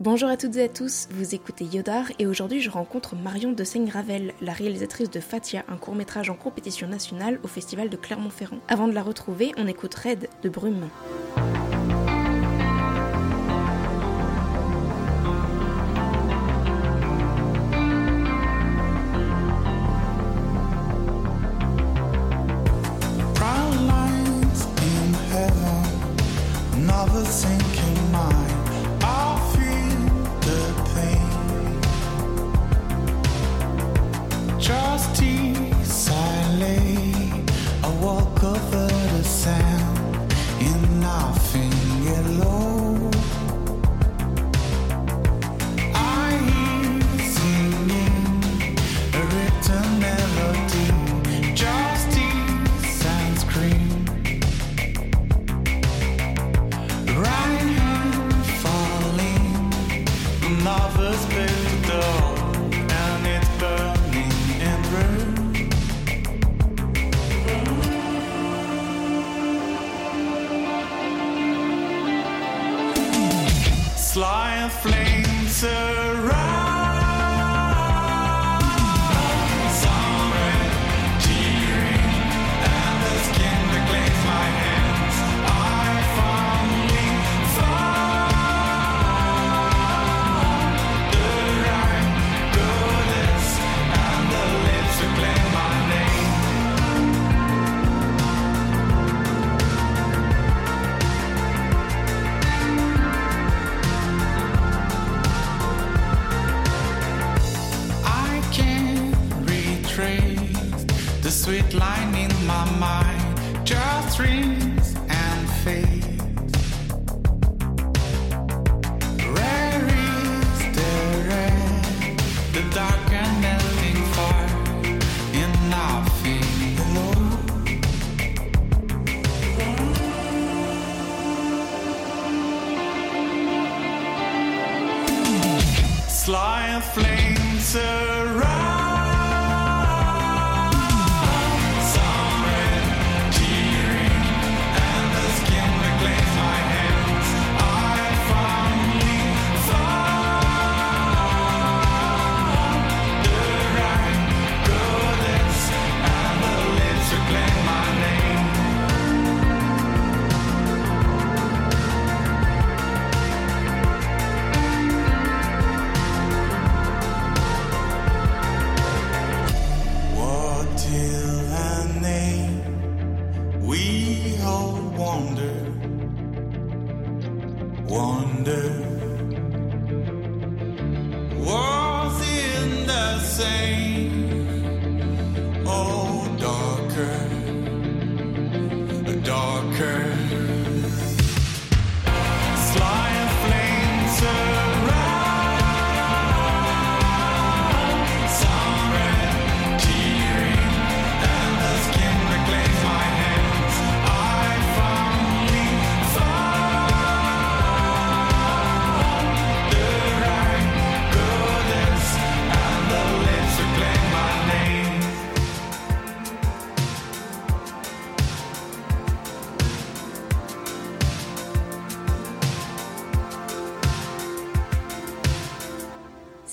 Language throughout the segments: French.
Bonjour à toutes et à tous, vous écoutez Yodar et aujourd'hui je rencontre Marion de Seigne-Ravel, la réalisatrice de Fatia, un court-métrage en compétition nationale au festival de Clermont-Ferrand. Avant de la retrouver, on écoute Red de Brume. fly a flame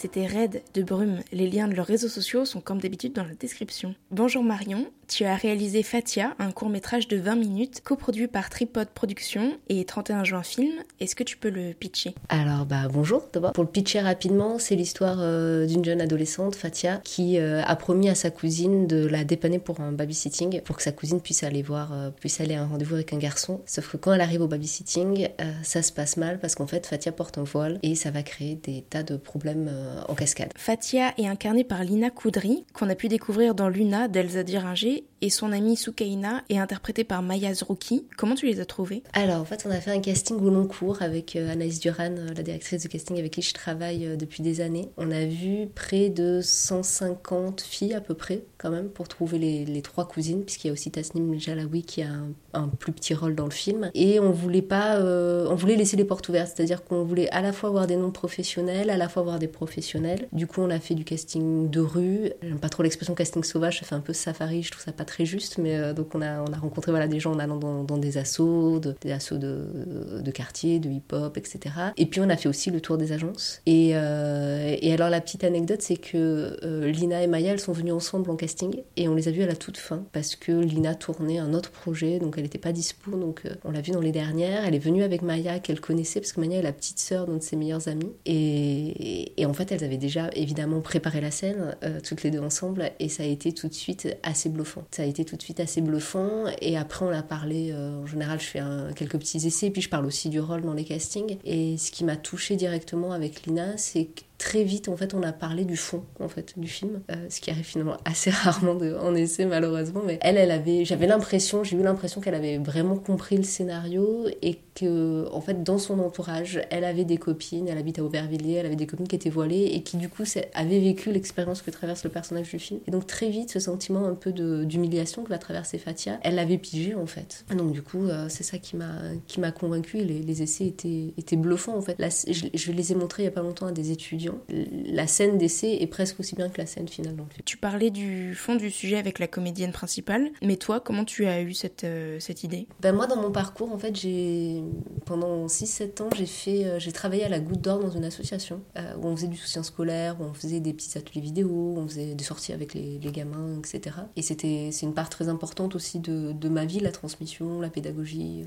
C'était Red de Brume. Les liens de leurs réseaux sociaux sont comme d'habitude dans la description. Bonjour Marion, tu as réalisé Fatia, un court métrage de 20 minutes, coproduit par Tripod Productions et 31 juin Film. Est-ce que tu peux le pitcher? Alors bah bonjour d'abord. Pour le pitcher rapidement, c'est l'histoire euh, d'une jeune adolescente, Fatia, qui euh, a promis à sa cousine de la dépanner pour un babysitting, pour que sa cousine puisse aller voir, euh, puisse aller à un rendez-vous avec un garçon. Sauf que quand elle arrive au babysitting, ça se passe mal parce qu'en fait Fatia porte un voile et ça va créer des tas de problèmes en cascade. Fatia est incarnée par Lina Koudry, qu'on a pu découvrir dans Luna d'Elsa Diringer, et son amie Soukaina est interprétée par Maya Zrouki. Comment tu les as trouvées? Alors, en fait, on a fait un casting au long cours avec euh, Anaïs Duran, euh, la directrice de casting avec qui je travaille euh, depuis des années. On a vu près de 150 filles à peu près, quand même, pour trouver les, les trois cousines, puisqu'il y a aussi Tasnim Jalawi qui a un, un plus petit rôle dans le film. Et on voulait pas, euh, on voulait laisser les portes ouvertes, c'est-à-dire qu'on voulait à la fois avoir des noms professionnels, à la fois avoir des professionnels Du coup, on a fait du casting de rue. J'aime pas trop l'expression casting sauvage, ça fait un peu safari, je trouve ça pas très juste, mais euh, donc on a, on a rencontré voilà, des gens en allant dans, des assos, de, des assos de, quartier, de hip-hop, etc. Et puis on a fait aussi le tour des agences. Et, euh, et alors la petite anecdote, c'est que euh, Lina et Maya, elles sont venues ensemble en casting et on les a vues à la toute fin parce que Lina tournait un autre projet, donc elle n'était pas dispo, donc on l'a vue dans les dernières. Elle est venue avec Maya qu'elle connaissait parce que Maya est la petite sœur d'un de ses meilleurs amis. Et, et en fait, elles avaient déjà évidemment préparé la scène, euh, toutes les deux ensemble, et ça a été tout de suite assez bluffant. Ça a été tout de suite assez bluffant. Et après, on a parlé, euh, en général, je fais quelques petits essais, puis je parle aussi du rôle dans les castings. Et ce qui m'a touché directement avec Lina, c'est que très vite en fait on a parlé du fond en fait du film euh, ce qui arrive finalement assez rarement en essai malheureusement mais elle elle avait j'avais l'impression j'ai eu l'impression qu'elle avait vraiment compris le scénario et que en fait dans son entourage elle avait des copines elle habite à Aubervilliers elle avait des copines qui étaient voilées et qui du coup avaient vécu l'expérience que traverse le personnage du film. Et donc très vite ce sentiment un peu d'humiliation que va traverser Fatia elle l'avait pigé en fait. Donc du coup euh, c'est ça qui m'a qui m'a convaincu les, essais étaient étaient bluffants en fait. Je, je les ai montrés il y a pas longtemps à des étudiants la scène d'essai est presque aussi bien que la scène finale dans le film Tu parlais du fond du sujet avec la comédienne principale, mais toi, comment tu as eu cette, euh, cette idée? Ben moi, dans mon parcours, en fait, j'ai pendant 6-7 ans, j'ai fait, euh, j'ai travaillé à la Goutte d'Or dans une association euh, où on faisait du soutien scolaire, où on faisait des petits ateliers vidéo, où on faisait des sorties avec les, les gamins, etc. Et c'était, c'est une part très importante aussi de, de ma vie, la transmission, la pédagogie,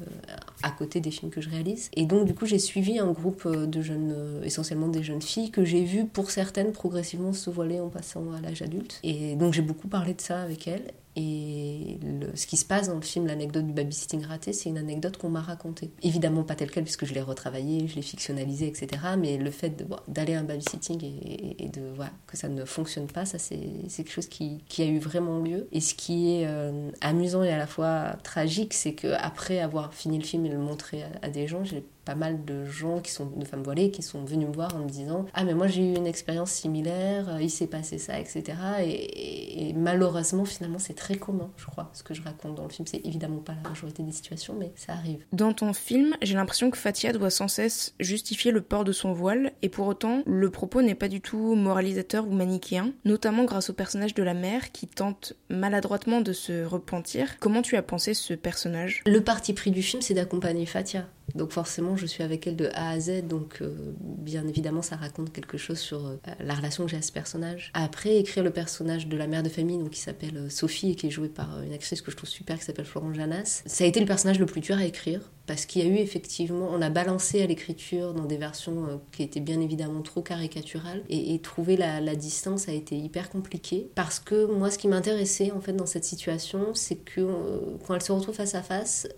à côté des films que je réalise. Et donc, du coup, j'ai suivi un groupe de jeunes, essentiellement des jeunes filles, que j'ai vu pour certaines progressivement se voiler en passant à l'âge adulte. Et donc, j'ai beaucoup parlé de ça avec elles. Et ce qui se passe dans le film, l'anecdote du babysitting raté, c'est une anecdote qu'on m'a racontée. Évidemment pas telle quelle, puisque je l'ai retravaillée, je l'ai fictionnalisée, etc. Mais le fait d'aller à un babysitting et, et de voilà, que ça ne fonctionne pas, ça c'est quelque chose qui, a eu vraiment lieu. Et ce qui est euh, amusant et à la fois tragique, c'est que après avoir fini le film et le montrer à, à des gens, j'ai pas mal de gens qui sont de femmes voilées qui sont venus me voir en me disant ah mais moi j'ai eu une expérience similaire euh, il s'est passé ça etc et, et- et malheureusement finalement c'est très commun je crois ce que je raconte dans le film c'est évidemment pas la majorité des situations mais ça arrive Dans ton film, j'ai l'impression que Fatia doit sans cesse justifier le port de son voile, et pour autant, le propos n'est pas du tout moralisateur ou manichéen, notamment grâce au personnage de la mère qui tente maladroitement de se repentir. Comment tu as pensé ce personnage? Le parti pris du film, c'est d'accompagner Fatia. Donc forcément, je suis avec elle de A à Z, donc euh, bien évidemment, ça raconte quelque chose sur euh, la relation que j'ai à ce personnage. Après, écrire le personnage de la mère de famille, donc qui s'appelle euh, Sophie et qui est jouée par une actrice que je trouve super, qui s'appelle Florence Janas, ça a été le personnage le plus dur à écrire. Parce qu'il y a eu effectivement, on a balancé à l'écriture dans des versions euh, qui étaient bien évidemment trop caricaturales et, trouver la, distance a été hyper compliqué. Parce que moi, ce qui m'intéressait en fait dans cette situation, c'est que euh, quand elle se retrouve face à face,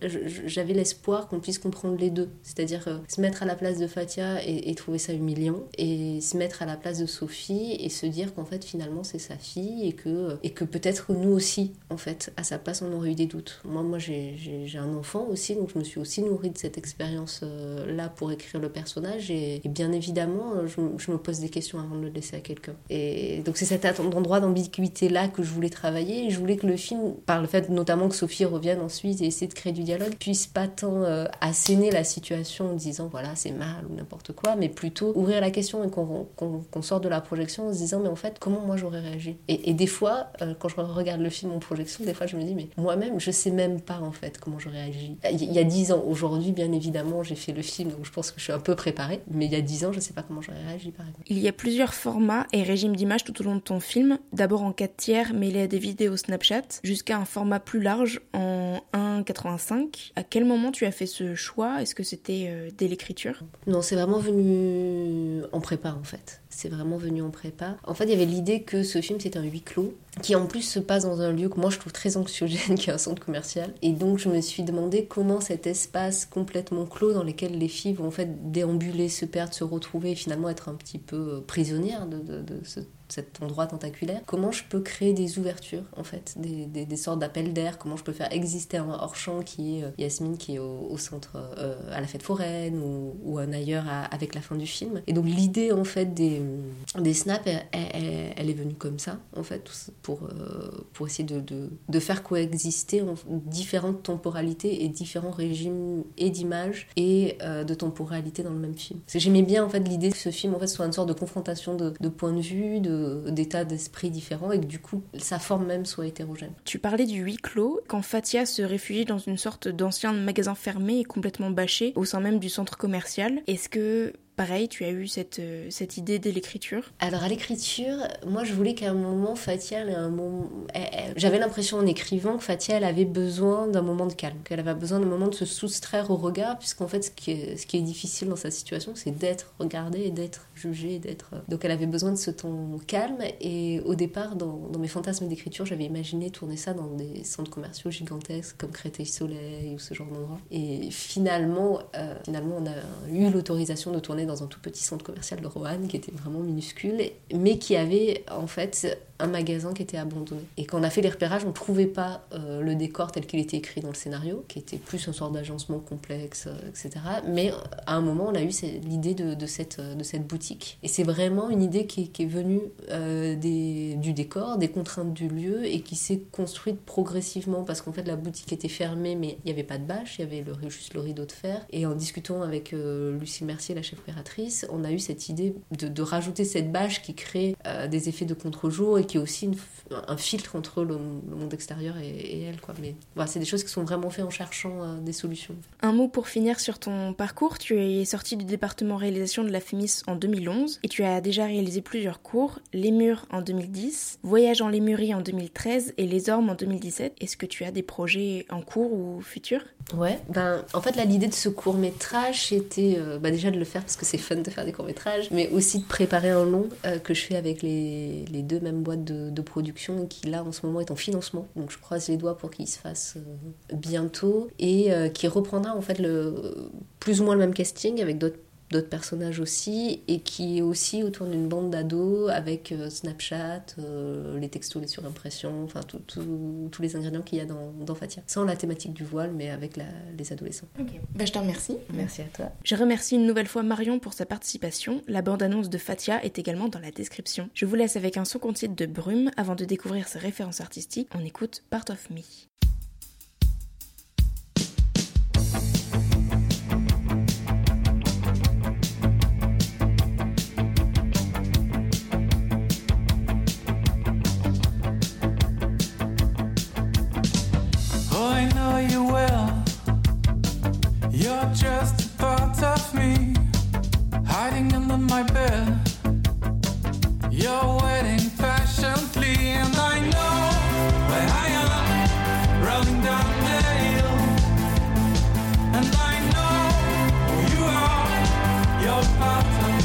j'avais l'espoir qu'on puisse comprendre les deux. C'est-à-dire euh, se mettre à la place de Fatia et, trouver ça humiliant, et se mettre à la place de Sophie et se dire qu'en fait finalement c'est sa fille et que, et que peut-être nous aussi, en fait, à sa place on aurait eu des doutes. Moi, moi j'ai un enfant aussi, donc je me suis aussi nourrie de cette expérience-là pour écrire le personnage, et, bien évidemment, euh, je, me- pose des questions avant de le laisser à quelqu'un. Et donc c'est cet endroit d'ambiguïté-là que je voulais travailler, et je voulais que le film, par le fait notamment que Sophie revienne ensuite et essayer de créer du dialogue, puisse pas tant euh, asséner la situation en disant voilà c'est mal ou n'importe quoi, mais plutôt ouvrir la question et qu'on qu'on sorte de la projection en se disant mais en fait comment moi j'aurais réagi? Et, des fois euh, quand je regarde le film en projection, des fois je me dis mais moi-même je sais même pas en fait comment j'aurais réagi. Il y a dix ans, aujourd'hui bien évidemment j'ai fait le film donc je pense que je suis un peu préparée, mais il y a dix ans je sais pas comment j'aurais réagi par exemple. Il y a plusieurs formats et régimes d'images tout au long de ton film, d'abord en 4 tiers mêlés à des vidéos Snapchat, jusqu'à un format plus large en 1,85. À quel moment tu as fait ce choix? Est-ce que c'était euh, dès l'écriture? Non, c'est vraiment venu en prépa en fait. C'est vraiment venu en prépa. En fait, il y avait l'idée que ce film c'est un huis clos qui en plus se passe dans un lieu que moi je trouve très anxiogène, qui est un centre commercial. Et donc je me suis demandé comment cet espace complètement clos dans lequel les filles vont en fait déambuler, se perdre, se retrouver et finalement être un petit peu prisonnières de, de- de ce cet endroit tentaculaire, comment je peux créer des ouvertures, en fait, des, des, sortes d'appels d'air, comment je peux faire exister un hors-champ qui est euh, Yasmine, qui est au, centre, euh, à la fête foraine, ou, un ailleurs avec la fin du film. Et donc l'idée, en fait, des, des snaps, elle, est venue comme ça, en fait, pour, euh, pour essayer de, de, faire coexister en- différentes temporalités et différents régimes et d'images et de temporalité dans le même film. J'aimais bien, en fait, l'idée que ce film, en fait, soit une sorte de confrontation de, de points de vue, de- d'états d'esprit différents, et que du coup, sa forme même soit hétérogène. Tu parlais du huis clos, quand Fatia se réfugie dans une sorte d'ancien magasin fermé et complètement bâché au sein même du centre commercial. Est-ce que, pareil, tu as eu cette, euh, cette idée dès l'écriture Alors à l'écriture, moi je voulais qu'à un moment Fatia un moment. J'avais l'impression en écrivant que Fatia avait besoin d'un moment de calme, qu'elle avait besoin d'un moment de se soustraire au regard, puisqu'en fait ce qui est, difficile dans sa situation c'est d'être regardée d'être jugée, d'être. Donc elle avait besoin de ce temps calme et au départ dans, dans mes fantasmes d'écriture j'avais imaginé tourner ça dans des centres commerciaux gigantesques comme Créteil-Soleil ou ce genre d'endroit. Et finalement, euh, finalement on a eu l'autorisation de tourner dans un tout petit centre commercial de Roanne qui était vraiment minuscule, mais qui avait en fait un magasin qui était abandonné. Et quand on a fait les repérages, on ne trouvait pas euh, le décor tel qu'il était écrit dans le scénario, qui était plus une sorte d'agencement complexe, euh, etc. Mais à un moment, on a eu l'idée de, cette, euh, de cette boutique. Et c'est vraiment une idée qui, est venue du décor, des contraintes du lieu, et qui s'est construite progressivement, parce qu'en fait, la boutique était fermée, mais il n'y avait pas de bâche, il y avait juste le rideau de fer. Et en discutant avec Lucille Mercier, la chef opératrice, on a eu cette idée de, de rajouter cette bâche qui crée euh, des effets de contre-jour et qui est aussi une un filtre entre le, le monde extérieur et, et elle. Quoi. Mais voilà, c'est des choses qui sont vraiment faites en cherchant euh, des solutions. Un mot pour finir sur ton parcours. Tu es sorti du département réalisation de la FEMIS en 2011 et tu as déjà réalisé plusieurs cours. Les Murs en 2010, Voyage en Lémurie en 2013 et Les Ormes en 2017. Est-ce que tu as des projets en cours ou futurs? Ouais, ben en fait là l'idée de ce court métrage c'était euh, bah, déjà de le faire parce c'est fun de faire des courts métrages, mais aussi de préparer un long euh, que je fais avec les, les deux mêmes boîtes de, de production qui là en ce moment est en financement, donc je croise les doigts pour qu'il se fasse euh, bientôt et euh, qui reprendra en fait le plus ou moins le même casting avec d'autres d'autres personnages aussi et qui est aussi autour d'une bande d'ados avec euh, Snapchat, euh, les textos, les surimpressions, enfin tout- tout- tous les ingrédients qu'il y a dans, dans Fatia. Sans la thématique du voile mais avec la- les adolescents. Bah, je te remercie. Merci à toi. Je remercie une nouvelle fois Marion pour sa participation. La bande-annonce de Fatia est également dans la description. Je vous laisse avec un son titre de Brume avant de découvrir ses références artistiques. On écoute Part of Me. bottom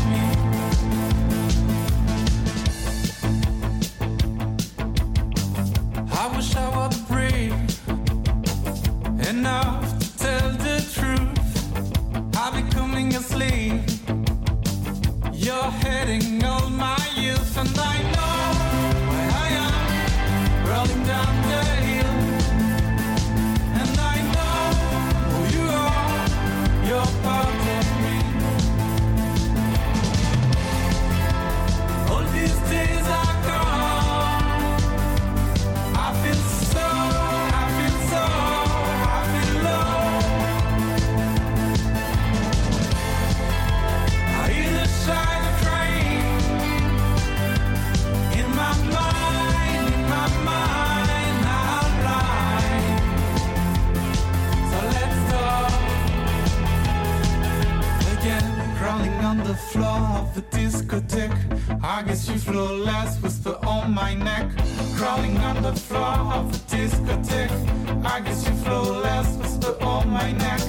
flow whisper on my neck. Crawling on the floor of the discotheque. I guess you flow last, whisper on my neck.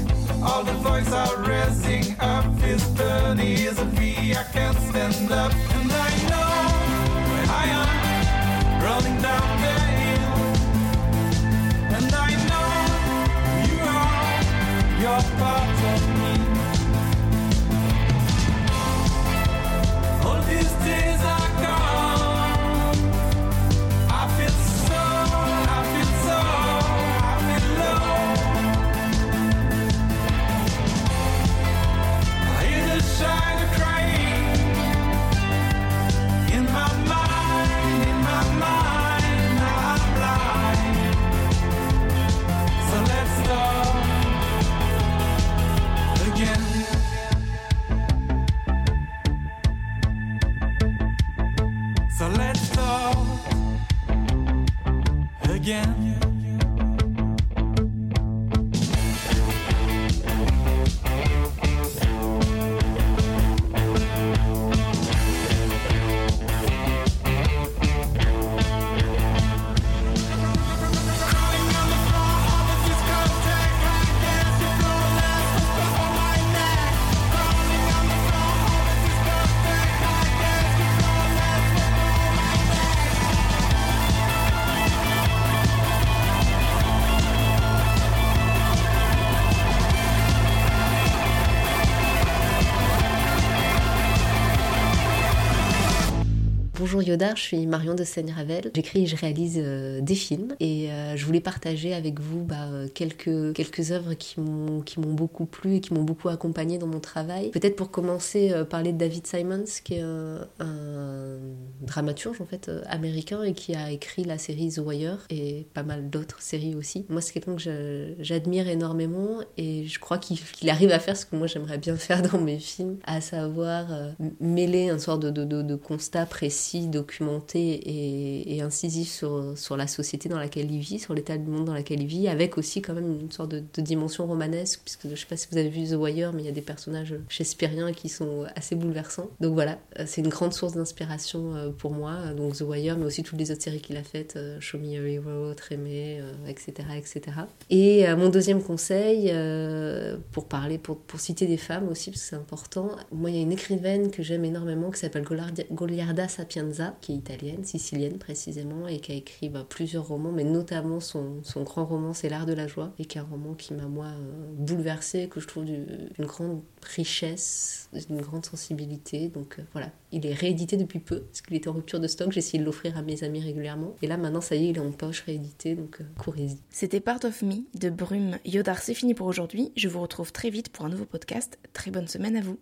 All the voices are raising up, fist burning, is a V, I can't stand up. And I know where I am, rolling down the hill. And I know you are, you're part of yeah. Bonjour Yoda, je suis Marion de Seine-Ravel. J'écris et je réalise euh, des films et euh, je voulais partager avec vous bah, euh, quelques, quelques œuvres qui m'ont, beaucoup plu et qui m'ont beaucoup accompagné dans mon travail. Peut-être pour commencer, parler de David Simons, qui est un, dramaturge en fait américain et qui a écrit la série The Wire et pas mal d'autres séries aussi. Moi, c'est quelqu'un que j'admire énormément et je crois qu'il, arrive à faire ce que moi j'aimerais bien faire dans mes films, à savoir mêler un sort de, de, de, de constat précis documenté et, incisif sur, la société dans laquelle il vit, sur l'état du monde dans lequel il vit, avec aussi quand même une sorte de, dimension romanesque, puisque je sais pas si vous avez vu The Wire, mais il y a des personnages shakespeariens qui sont assez bouleversants. Donc voilà, c'est une grande source d'inspiration euh, pour moi, donc The Wire, mais aussi toutes les autres séries qu'il a faites, euh, Show Me a Hero, Trémé, etc., etc. Et euh, mon deuxième conseil, pour parler, pour, pour citer des femmes aussi, parce que c'est important, moi il y a une écrivaine que j'aime énormément qui s'appelle Goliarda Sapiens qui est italienne, sicilienne précisément, et qui a écrit bah, plusieurs romans, mais notamment son, son grand roman C'est l'art de la joie, et qui est un roman qui m'a, moi, euh, bouleversée, que je trouve d'une grande richesse, d'une grande sensibilité. Donc euh, voilà, il est réédité depuis peu, parce qu'il était en rupture de stock, j'ai essayé de l'offrir à mes amis régulièrement, et là maintenant, ça y est, il est en poche réédité, donc euh, courez-y. C'était Part of Me de Brume Yodar, c'est fini pour aujourd'hui, je vous retrouve très vite pour un nouveau podcast, très bonne semaine à vous.